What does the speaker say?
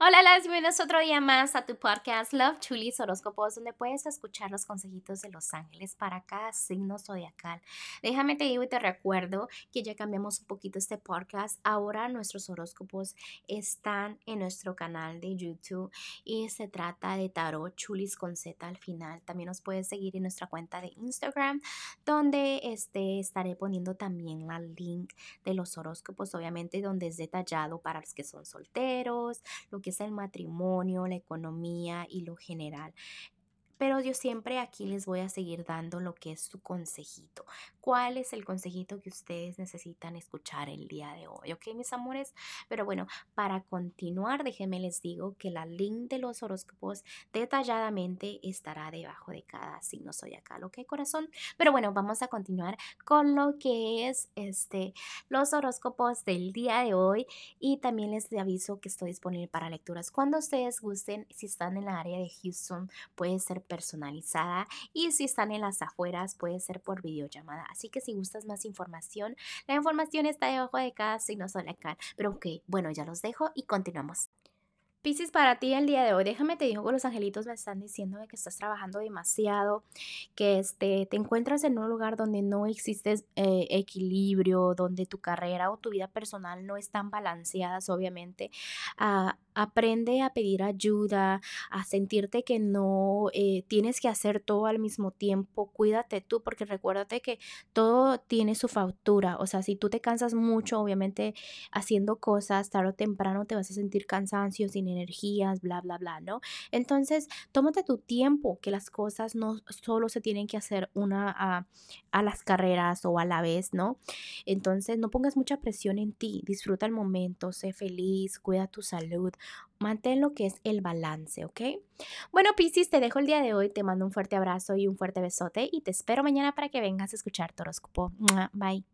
Hola, las bienvenidos otro día más a tu podcast Love Chulis Horóscopos, donde puedes escuchar los consejitos de los ángeles para cada signo zodiacal. Déjame te digo y te recuerdo que ya cambiamos un poquito este podcast. Ahora nuestros horóscopos están en nuestro canal de YouTube y se trata de Tarot Chulis con Z al final. También nos puedes seguir en nuestra cuenta de Instagram, donde este, estaré poniendo también la link de los horóscopos, obviamente, donde es detallado para los que son solteros, lo que es el matrimonio, la economía y lo general. Pero yo siempre aquí les voy a seguir dando lo que es su consejito. ¿Cuál es el consejito que ustedes necesitan escuchar el día de hoy? ¿Ok, mis amores? Pero bueno, para continuar, déjenme les digo que la link de los horóscopos detalladamente estará debajo de cada signo zodiacal. ¿Ok, corazón? Pero bueno, vamos a continuar con lo que es este, los horóscopos del día de hoy. Y también les aviso que estoy disponible para lecturas. Cuando ustedes gusten, si están en la área de Houston, puede ser personalizada y si están en las afueras puede ser por videollamada. Así que si gustas más información, la información está debajo de cada signo zodiacal. Pero ok, bueno, ya los dejo y continuamos. Piscis, para ti el día de hoy, déjame te digo que los angelitos me están diciendo que estás trabajando demasiado, que este, te encuentras en un lugar donde no existe eh, equilibrio, donde tu carrera o tu vida personal no están balanceadas, obviamente. Ah, aprende a pedir ayuda, a sentirte que no eh, tienes que hacer todo al mismo tiempo. Cuídate tú, porque recuérdate que todo tiene su factura. O sea, si tú te cansas mucho, obviamente haciendo cosas, tarde o temprano te vas a sentir cansancio, sin energías, bla, bla, bla, ¿no? Entonces, tómate tu tiempo, que las cosas no solo se tienen que hacer una a, las carreras o a la vez, ¿no? Entonces, no pongas mucha presión en ti, disfruta el momento, sé feliz, cuida tu salud, mantén lo que es el balance, ¿ok? Bueno, Piscis, te dejo el día de hoy, te mando un fuerte abrazo y un fuerte besote y te espero mañana para que vengas a escuchar tu. Bye.